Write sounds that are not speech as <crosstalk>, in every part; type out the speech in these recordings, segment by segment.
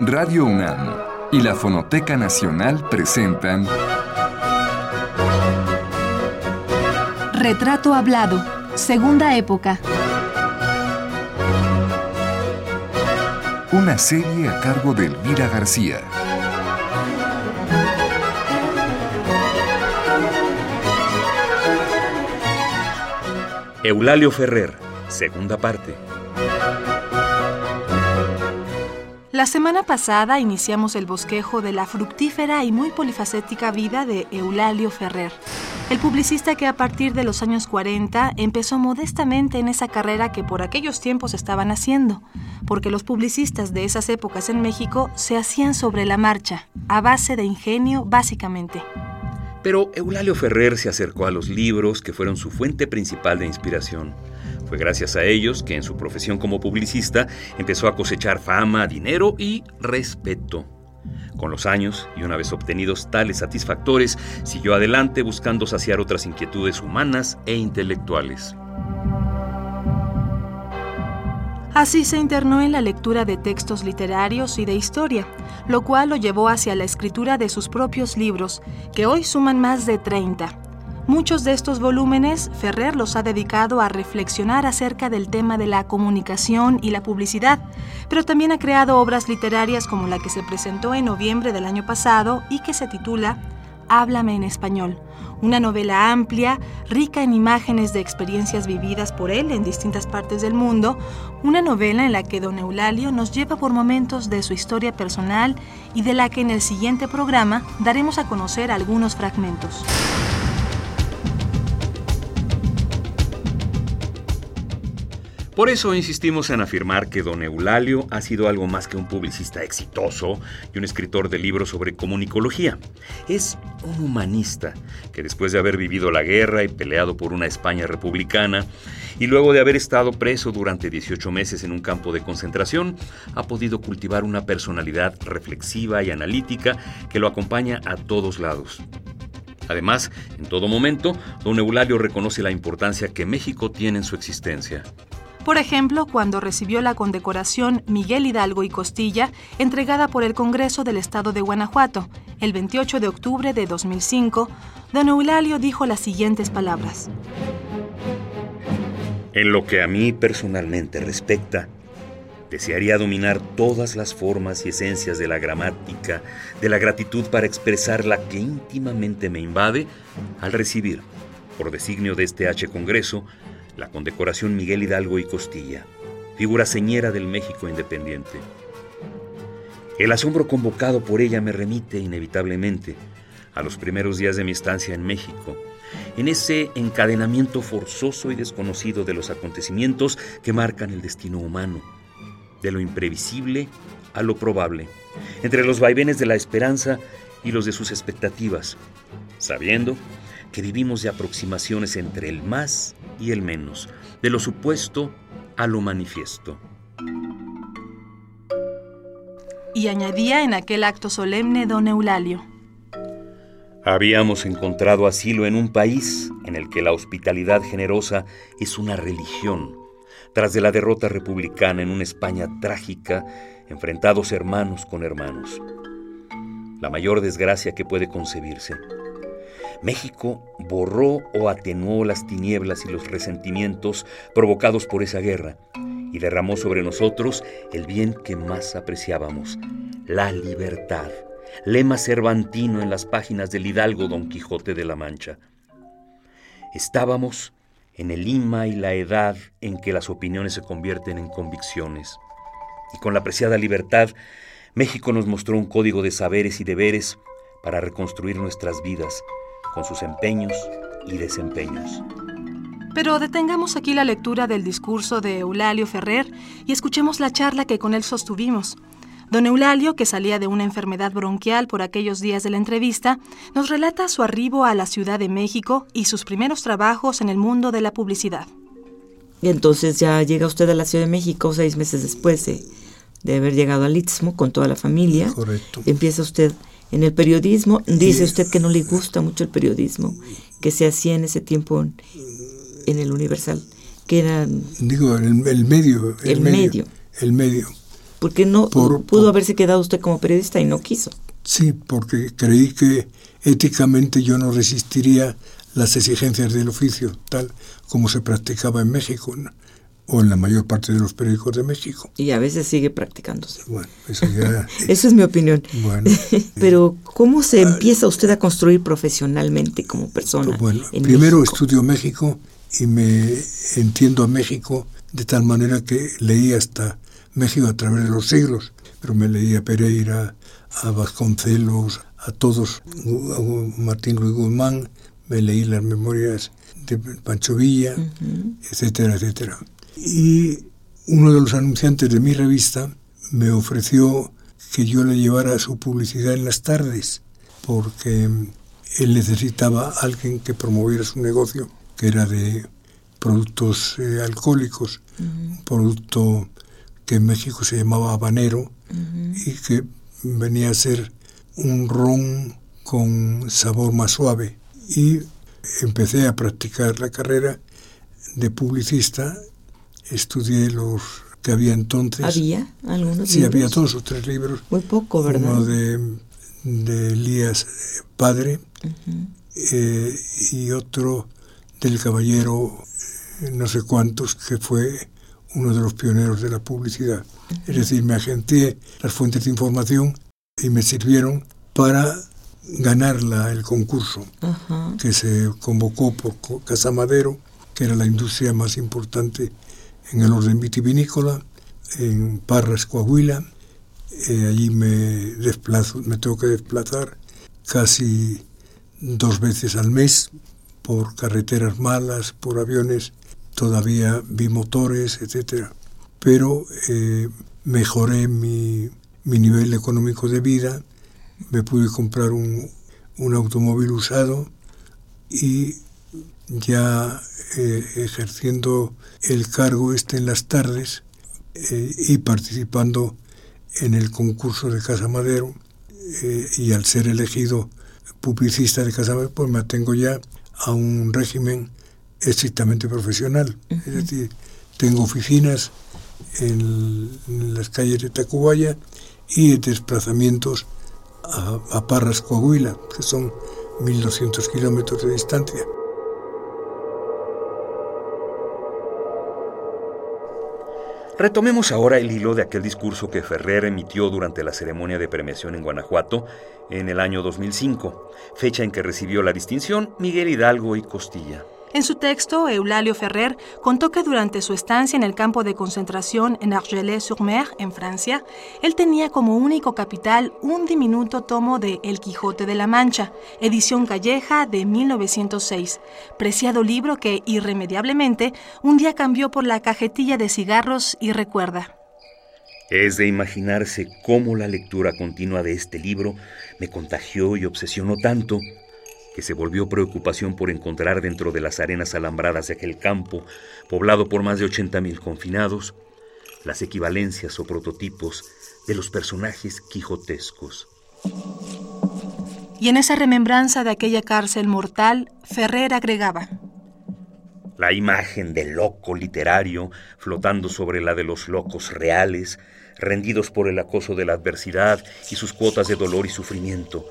Radio UNAM y la Fonoteca Nacional presentan Retrato Hablado, Segunda Época. Una serie a cargo de Elvira García. Eulalio Ferrer, segunda parte. La semana pasada iniciamos el bosquejo de la fructífera y muy polifacética vida de Eulalio Ferrer, el publicista que a partir de los años 40 empezó modestamente en esa carrera que por aquellos tiempos estaban haciendo, porque los publicistas de esas épocas en México se hacían sobre la marcha, a base de ingenio básicamente. Pero Eulalio Ferrer se acercó a los libros que fueron su fuente principal de inspiración. Fue gracias a ellos que en su profesión como publicista empezó a cosechar fama, dinero y respeto. Con los años, y una vez obtenidos tales satisfactores, siguió adelante buscando saciar otras inquietudes humanas e intelectuales. Así se internó en la lectura de textos literarios y de historia, lo cual lo llevó hacia la escritura de sus propios libros, que hoy suman más de 30. Muchos de estos volúmenes Ferrer los ha dedicado a reflexionar acerca del tema de la comunicación y la publicidad, pero también ha creado obras literarias como la que se presentó en noviembre del año pasado y que se titula Háblame en español, una novela amplia, rica en imágenes de experiencias vividas por él en distintas partes del mundo, una novela en la que don Eulalio nos lleva por momentos de su historia personal y de la que en el siguiente programa daremos a conocer algunos fragmentos. Por eso insistimos en afirmar que don Eulalio ha sido algo más que un publicista exitoso y un escritor de libros sobre comunicología. Es un humanista que después de haber vivido la guerra y peleado por una España republicana, y luego de haber estado preso durante 18 meses en un campo de concentración, ha podido cultivar una personalidad reflexiva y analítica que lo acompaña a todos lados. Además, en todo momento, don Eulalio reconoce la importancia que México tiene en su existencia. Por ejemplo, cuando recibió la condecoración Miguel Hidalgo y Costilla, entregada por el Congreso del Estado de Guanajuato, el 28 de octubre de 2005, don Eulalio dijo las siguientes palabras. En lo que a mí personalmente respecta, desearía dominar todas las formas y esencias de la gramática, de la gratitud para expresar la que íntimamente me invade al recibir, por designio de este H Congreso, la condecoración Miguel Hidalgo y Costilla, figura señera del México independiente. El asombro convocado por ella me remite inevitablemente a los primeros días de mi estancia en México, en ese encadenamiento forzoso y desconocido de los acontecimientos que marcan el destino humano, de lo imprevisible a lo probable, entre los vaivenes de la esperanza y los de sus expectativas, sabiendo que vivimos de aproximaciones entre el más y el menos, de lo supuesto a lo manifiesto. Y añadía en aquel acto solemne don Eulalio. Habíamos encontrado asilo en un país en el que la hospitalidad generosa es una religión, tras de la derrota republicana en una España trágica, enfrentados hermanos con hermanos. La mayor desgracia que puede concebirse. México borró o atenuó las tinieblas y los resentimientos provocados por esa guerra y derramó sobre nosotros el bien que más apreciábamos, la libertad, lema cervantino en las páginas del hidalgo Don Quijote de la Mancha. Estábamos en el lima y la edad en que las opiniones se convierten en convicciones. Y con la apreciada libertad, México nos mostró un código de saberes y deberes para reconstruir nuestras vidas, con sus empeños y desempeños. Pero detengamos aquí la lectura del discurso de Eulalio Ferrer y escuchemos la charla que con él sostuvimos. Don Eulalio, que salía de una enfermedad bronquial por aquellos días de la entrevista, nos relata su arribo a la Ciudad de México y sus primeros trabajos en el mundo de la publicidad. Y entonces ya llega usted a la Ciudad de México seis meses después de, de haber llegado al Istmo con toda la familia. Correcto. Empieza usted en el periodismo. Dice usted que no le gusta mucho el periodismo que se hacía en ese tiempo en, en el Universal, que era... Digo, el, el medio. El, medio. El medio. Porque no pudo haberse quedado usted como periodista y no quiso. Sí, porque creí que éticamente yo no resistiría las exigencias del oficio, tal como se practicaba en México o en la mayor parte de los periódicos de México. Y a veces sigue practicándose. Bueno, eso ya... <laughs> Esa es mi opinión. Bueno. <laughs> Pero, ¿cómo se empieza usted a construir profesionalmente como persona? Bueno, primero estudio México y me entiendo a México de tal manera que leí hasta México a través de los siglos, pero me leí a Pereira, a Vasconcelos, a todos, a Martín Luis Guzmán, me leí las memorias de Pancho Villa, etcétera, etcétera. Y uno de los anunciantes de mi revista me ofreció que yo le llevara su publicidad en las tardes, porque él necesitaba a alguien que promoviera su negocio, que era de productos eh, alcohólicos, un producto que en México se llamaba habanero y que venía a ser un ron con sabor más suave. Y empecé a practicar la carrera de publicista, estudié los que había entonces. ¿Había algunos Sí, había dos o tres libros. Muy poco, ¿verdad? Uno de, de Elías Padre eh, y otro del caballero eh, no sé cuántos, que fue uno de los pioneros de la publicidad. Es decir, me agenté las fuentes de información y me sirvieron para ganar la, el concurso que se convocó por Casa Madero, que era la industria más importante en el orden vitivinícola, en Parras, Coahuila. Eh, allí me desplazo, me tengo que desplazar casi dos veces al mes por carreteras malas, por aviones todavía bimotores, etcétera. Pero eh, mejoré mi, mi nivel económico de vida, me pude comprar un, un automóvil usado y ya eh, ejerciendo el cargo este en las tardes eh, y participando en el concurso de Casa Madero eh, y al ser elegido publicista de Casa Madero pues me atengo ya a un régimen estrictamente profesional es decir tengo oficinas en, las calles de Tacubaya y desplazamientos a, a Parras, Coahuila, que son 1.200 kilómetros de distancia. Retomemos ahora el hilo de aquel discurso que Ferrer emitió durante la ceremonia de premiación en Guanajuato en el año 2005, fecha en que recibió la distinción Miguel Hidalgo y Costilla. En su texto, Eulalio Ferrer contó que durante su estancia en el campo de concentración en Argelès-sur-Mer, en Francia, él tenía como único capital un diminuto tomo de El Quijote de la Mancha, edición calleja de 1906, preciado libro que irremediablemente un día cambió por la cajetilla de cigarros y recuerda. Es de imaginarse cómo la lectura continua de este libro me contagió y obsesionó tanto que se volvió preocupación por encontrar dentro de las arenas alambradas de aquel campo, poblado por más de 80.000 confinados, las equivalencias o prototipos de los personajes quijotescos. Y en esa remembranza de aquella cárcel mortal, Ferrer agregaba, la imagen del loco literario flotando sobre la de los locos reales, rendidos por el acoso de la adversidad y sus cuotas de dolor y sufrimiento,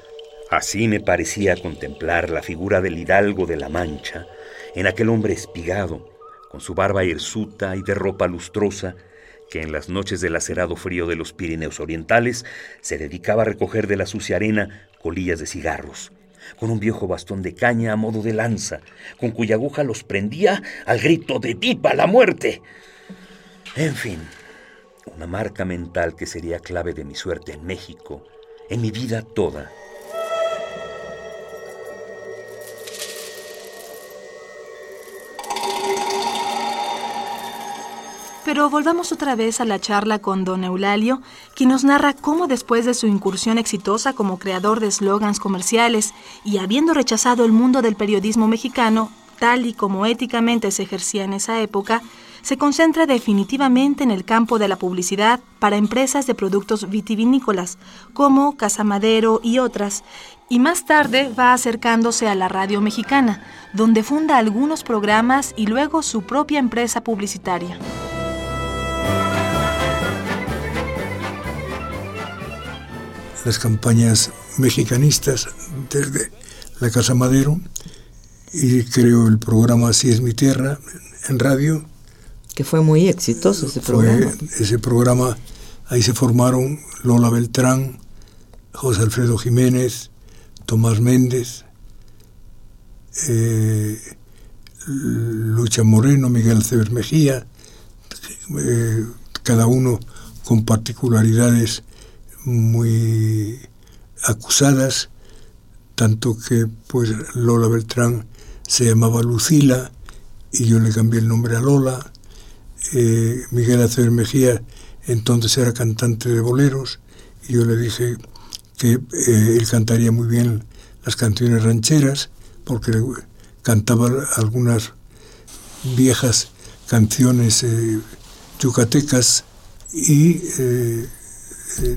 Así me parecía contemplar la figura del hidalgo de la Mancha, en aquel hombre espigado, con su barba hirsuta y de ropa lustrosa, que en las noches del acerado frío de los Pirineos orientales se dedicaba a recoger de la sucia arena colillas de cigarros, con un viejo bastón de caña a modo de lanza, con cuya aguja los prendía al grito de ¡Viva la muerte! En fin, una marca mental que sería clave de mi suerte en México, en mi vida toda. Pero volvamos otra vez a la charla con don Eulalio, quien nos narra cómo después de su incursión exitosa como creador de eslogans comerciales y habiendo rechazado el mundo del periodismo mexicano, tal y como éticamente se ejercía en esa época, se concentra definitivamente en el campo de la publicidad para empresas de productos vitivinícolas, como Casamadero y otras, y más tarde va acercándose a la radio mexicana, donde funda algunos programas y luego su propia empresa publicitaria. Las campañas mexicanistas desde la Casa Madero y creo el programa Así es mi tierra en radio. Que fue muy exitoso ese programa. ese programa, ahí se formaron Lola Beltrán, José Alfredo Jiménez, Tomás Méndez, eh, Lucha Moreno, Miguel Ceber Mejía, eh, cada uno con particularidades muy acusadas, tanto que pues Lola Beltrán se llamaba Lucila y yo le cambié el nombre a Lola. Eh, Miguel Acever Mejía entonces era cantante de boleros y yo le dije que eh, él cantaría muy bien las canciones rancheras porque cantaba algunas viejas canciones eh, yucatecas y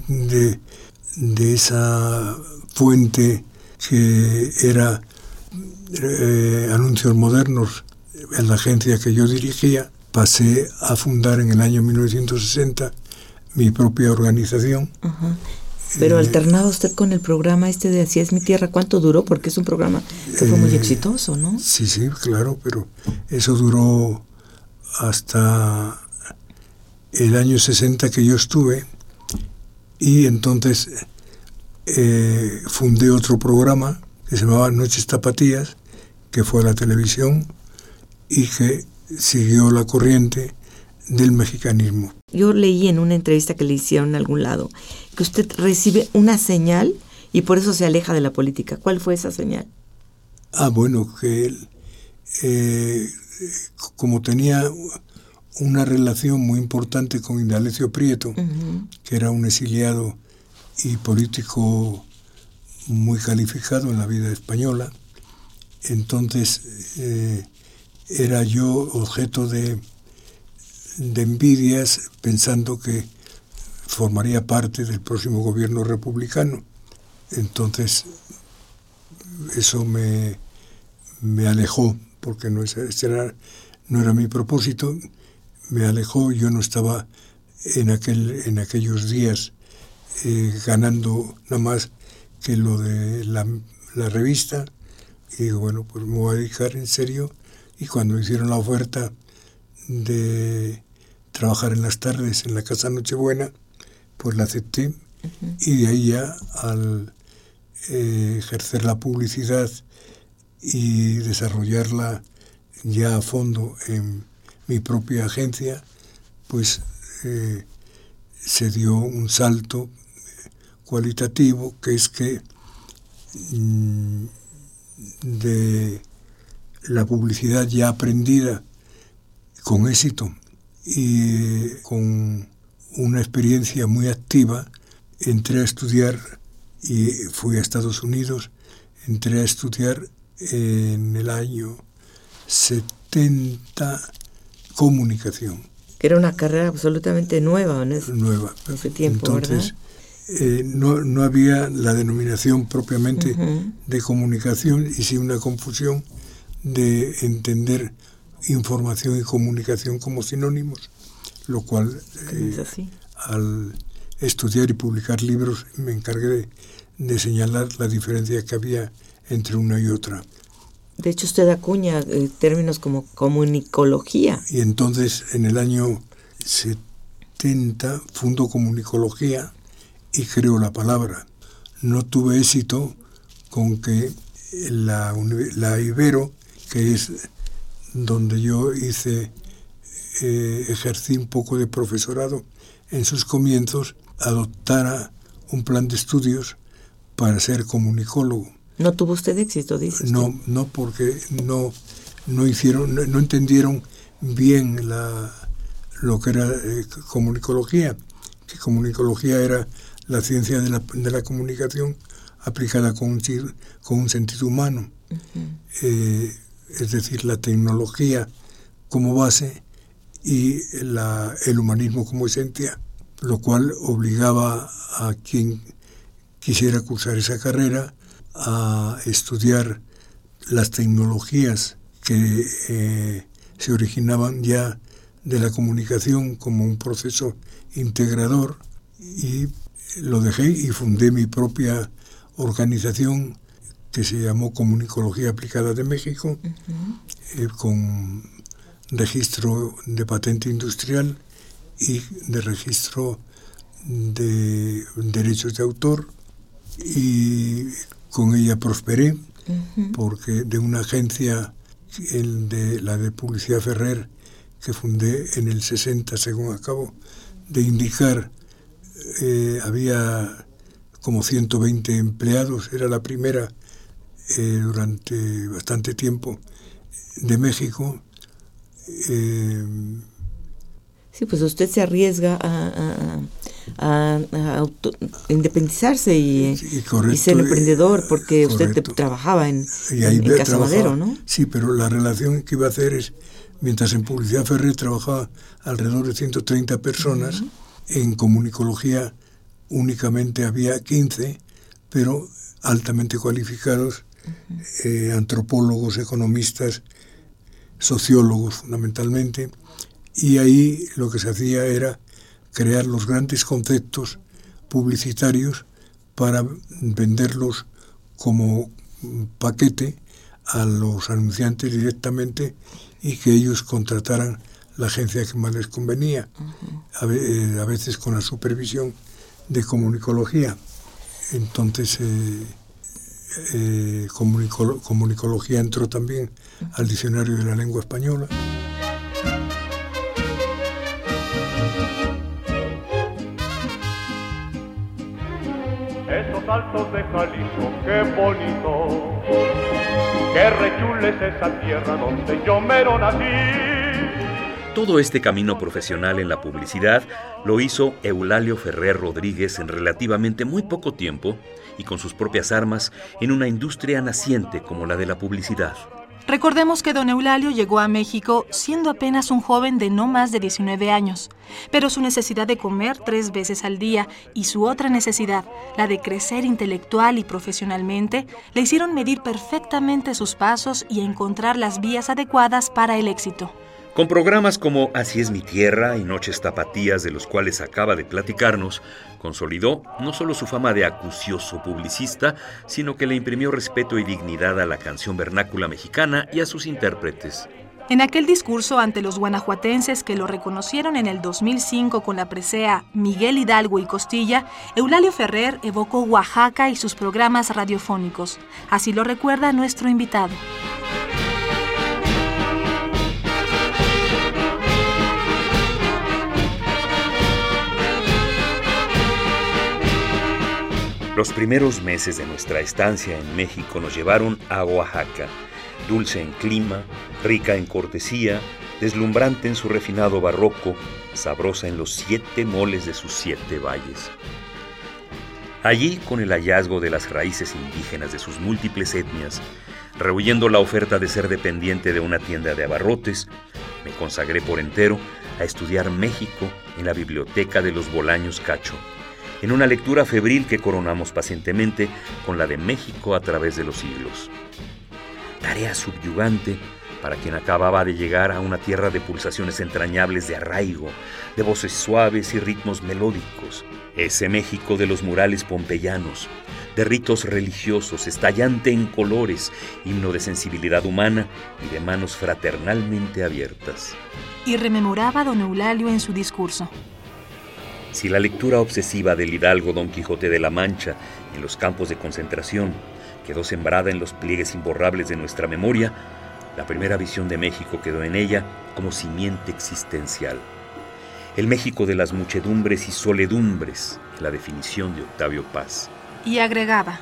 de, de esa fuente que era eh, anuncios modernos en la agencia que yo dirigía, pasé a fundar en el año 1960 mi propia organización. Pero eh, alternaba usted con el programa este de Así es mi tierra, ¿cuánto duró? Porque es un programa que fue muy eh, exitoso, ¿no? Sí, sí, claro, pero eso duró hasta el año 60 que yo estuve y entonces fundé otro programa que se llamaba Noches Tapatías, que fue a la televisión y que siguió la corriente del mexicanismo. Yo leí en una entrevista que le hicieron en algún lado que usted recibe una señal y por eso se aleja de la política. ¿Cuál fue esa señal? Ah, bueno, que él, eh, como tenía una relación muy importante con Indalecio Prieto, que era un exiliado y político muy calificado en la vida española, entonces eh, era yo objeto de, de envidias pensando que formaría parte del próximo gobierno republicano. Entonces eso me, me alejó, porque no, era, no era mi propósito, me alejó, yo no estaba en, aquel, en aquellos días eh, ganando nada más que lo de la, la revista. Y digo, bueno, pues me voy a dedicar en serio. Y cuando hicieron la oferta de trabajar en las tardes en la Casa Nochebuena, pues la acepté. Y de ahí ya al eh, ejercer la publicidad y desarrollarla ya a fondo en mi propia agencia, pues eh, se dio un salto cualitativo, que es que mm, de la publicidad ya aprendida con éxito y con una experiencia muy activa, entré a estudiar y fui a Estados Unidos, entré a estudiar en el año 70 comunicación. Era una carrera absolutamente nueva en ese, nueva. tiempo, Entonces, eh, no, no, había la denominación propiamente de comunicación y sí una confusión de entender información y comunicación como sinónimos, lo cual eh, al estudiar y publicar libros me encargué de, señalar la diferencia que había entre una y otra. De hecho, usted acuña eh, términos como comunicología. Y entonces, en el año 70, fundo comunicología, y creo la palabra. No tuve éxito con que la, la Ibero, que es donde yo hice, eh, ejercí un poco de profesorado en sus comienzos, adoptara un plan de estudios para ser comunicólogo. ¿No tuvo usted éxito, dice? No, no, porque no, no hicieron, no, entendieron bien la, lo que era eh, comunicología, que comunicología era la ciencia de la, de la comunicación aplicada con un, con un sentido humano, eh, es decir, la tecnología como base y la, el humanismo como esencia, lo cual obligaba a quien quisiera cursar esa carrera a estudiar las tecnologías que eh, se originaban ya de la comunicación como un proceso integrador y lo dejé y fundé mi propia organización que se llamó Comunicología Aplicada de México, eh, con registro de patente industrial y de registro de derechos de autor. Y con ella prosperé porque de una agencia el de la de publicidad Ferrer que fundé en el 60 según acabo de indicar eh, había como 120 empleados era la primera eh, durante bastante tiempo de México. Eh, sí, pues usted se arriesga a, independizarse y, ser emprendedor porque usted trabajaba en, Casa Madero, ¿no? Sí, pero la relación que iba a hacer es, mientras en Publicidad Ferrer trabajaba alrededor de 130 personas, en comunicología únicamente había 15, pero altamente cualificados eh, antropólogos, economistas, sociólogos fundamentalmente, y ahí lo que se hacía era crear los grandes conceptos publicitarios para venderlos como paquete a los anunciantes directamente y que ellos contrataran la agencia que más les convenía, eh, a, veces con la supervisión de comunicología. Entonces, eh, eh, comunicología entró también al diccionario de la lengua española. Altos de Jalisco, qué bonito, qué rechules esa tierra donde yo mero nací. Todo este camino profesional en la publicidad lo hizo Eulalio Ferrer Rodríguez en relativamente muy poco tiempo y con sus propias armas en una industria naciente como la de la publicidad. Recordemos que don Eulalio llegó a México siendo apenas un joven de no más de 19 años, pero su necesidad de comer tres veces al día y su otra necesidad, la de crecer intelectual y profesionalmente, le hicieron medir perfectamente sus pasos y encontrar las vías adecuadas para el éxito. Con programas como Así es mi tierra y Noches Tapatías, de los cuales acaba de platicarnos, consolidó no solo su fama de acucioso publicista, sino que le imprimió respeto y dignidad a la canción vernácula mexicana y a sus intérpretes. En aquel discurso ante los guanajuatenses que lo reconocieron en el 2005 con la presea Miguel Hidalgo y Costilla, Eulalio Ferrer evocó Oaxaca y sus programas radiofónicos. Así lo recuerda nuestro invitado. Los primeros meses de nuestra estancia en México nos llevaron a Oaxaca, dulce en clima, rica en cortesía, deslumbrante en su refinado barroco, sabrosa en los siete moles de sus siete valles. Allí, con el hallazgo de las raíces indígenas de sus múltiples etnias, rehuyendo la oferta de ser dependiente de una tienda de abarrotes, me consagré por entero a estudiar México en la biblioteca de los Bolaños Cacho en una lectura febril que coronamos pacientemente con la de México a través de los siglos. Tarea subyugante para quien acababa de llegar a una tierra de pulsaciones entrañables de arraigo, de voces suaves y ritmos melódicos, ese México de los murales pompeyanos, de ritos religiosos, estallante en colores, himno de sensibilidad humana y de manos fraternalmente abiertas. Y rememoraba don Eulalio en su discurso. Si la lectura obsesiva del hidalgo Don Quijote de la Mancha en los campos de concentración quedó sembrada en los pliegues imborrables de nuestra memoria, la primera visión de México quedó en ella como simiente existencial. El México de las muchedumbres y soledumbres, la definición de Octavio Paz. Y agregaba.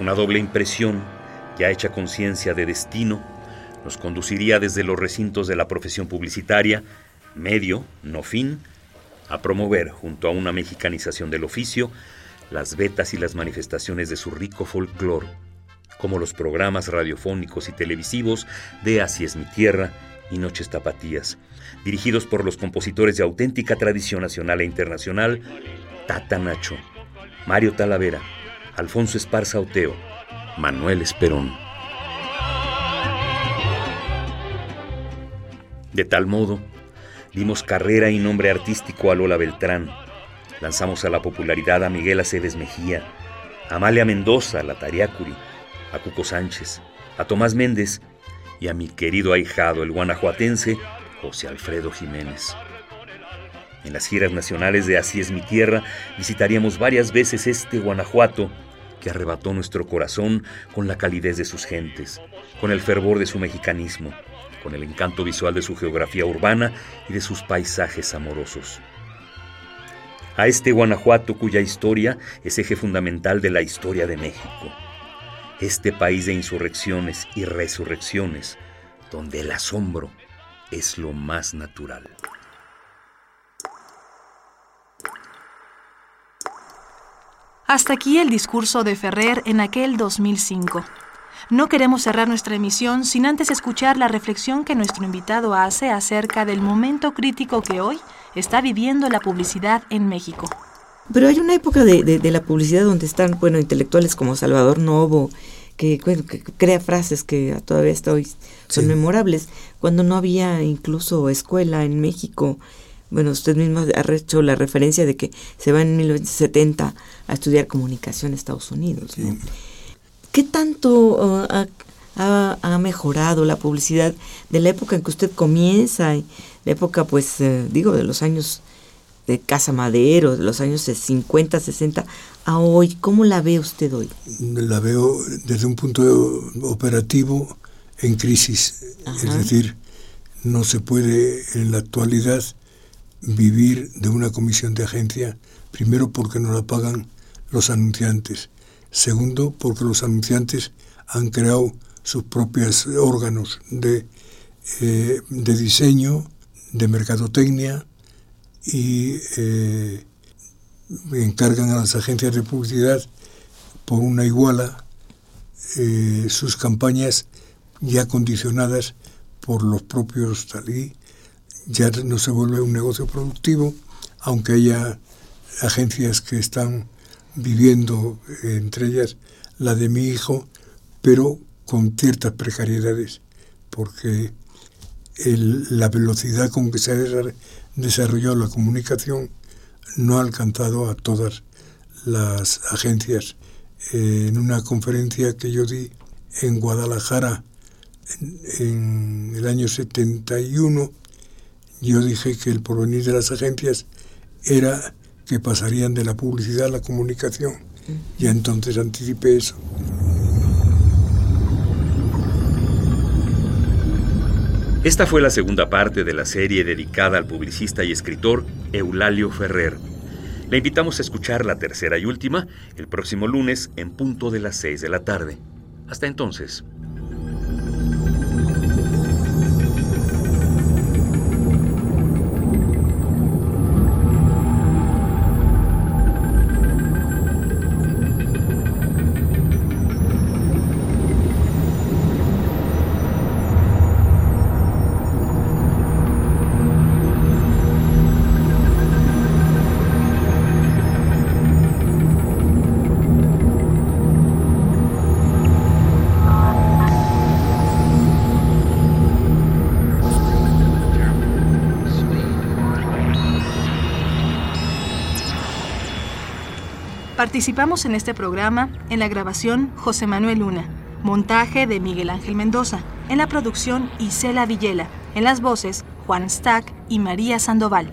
Una doble impresión, ya hecha conciencia de destino, nos conduciría desde los recintos de la profesión publicitaria, medio, no fin, a promover, junto a una mexicanización del oficio, las vetas y las manifestaciones de su rico folclore, como los programas radiofónicos y televisivos de Así es mi tierra y Noches Tapatías, dirigidos por los compositores de auténtica tradición nacional e internacional, Tata Nacho, Mario Talavera, Alfonso Esparza Oteo, Manuel Esperón. De tal modo, dimos carrera y nombre artístico a Lola Beltrán, Lanzamos a la popularidad a Miguel Aceves Mejía, a Amalia Mendoza, la Tariacuri, a Cuco Sánchez, a Tomás Méndez y a mi querido ahijado, el guanajuatense José Alfredo Jiménez. En las giras nacionales de Así es mi tierra visitaríamos varias veces este Guanajuato que arrebató nuestro corazón con la calidez de sus gentes, con el fervor de su mexicanismo, con el encanto visual de su geografía urbana y de sus paisajes amorosos. A este Guanajuato cuya historia es eje fundamental de la historia de México. Este país de insurrecciones y resurrecciones, donde el asombro es lo más natural. Hasta aquí el discurso de Ferrer en aquel 2005. No queremos cerrar nuestra emisión sin antes escuchar la reflexión que nuestro invitado hace acerca del momento crítico que hoy está viviendo la publicidad en México. Pero hay una época de, la publicidad donde están, bueno, intelectuales como Salvador Novo, que, crea frases que todavía hasta hoy son memorables, cuando no había incluso escuela en México. Bueno, usted mismo ha hecho la referencia de que se va en 1970 a estudiar comunicación a Estados Unidos. ¿no? ¿Qué tanto uh, ha, mejorado la publicidad de la época en que usted comienza? La época, pues, eh, digo, de los años de Casa Madero, de los años 50, 60, a hoy. ¿Cómo la ve usted hoy? La veo desde un punto operativo en crisis. Es decir, no se puede en la actualidad vivir de una comisión de agencia, primero porque no la pagan los anunciantes Segundo, porque los anunciantes han creado sus propios órganos de, eh, de diseño, de mercadotecnia y eh, encargan a las agencias de publicidad por una iguala eh, sus campañas ya condicionadas por los propios talí. Ya no se vuelve un negocio productivo, aunque haya agencias que están viviendo, entre ellas la de mi hijo, pero con ciertas precariedades, porque la velocidad con que se ha desarrollado la comunicación no ha alcanzado a todas las agencias. en una conferencia que yo di en Guadalajara en, en el año 71, yo dije que el porvenir de las agencias era que pasarían de la publicidad a la comunicación. Y entonces anticipé eso. Esta fue la segunda parte de la serie dedicada al publicista y escritor Eulalio Ferrer. Le invitamos a escuchar la tercera y última el próximo lunes en punto de las 6 de la tarde. Hasta entonces. Participamos en este programa en la grabación José Manuel Luna, montaje de Miguel Ángel Mendoza, en la producción Isela Villela, en las voces Juan Stack y María Sandoval.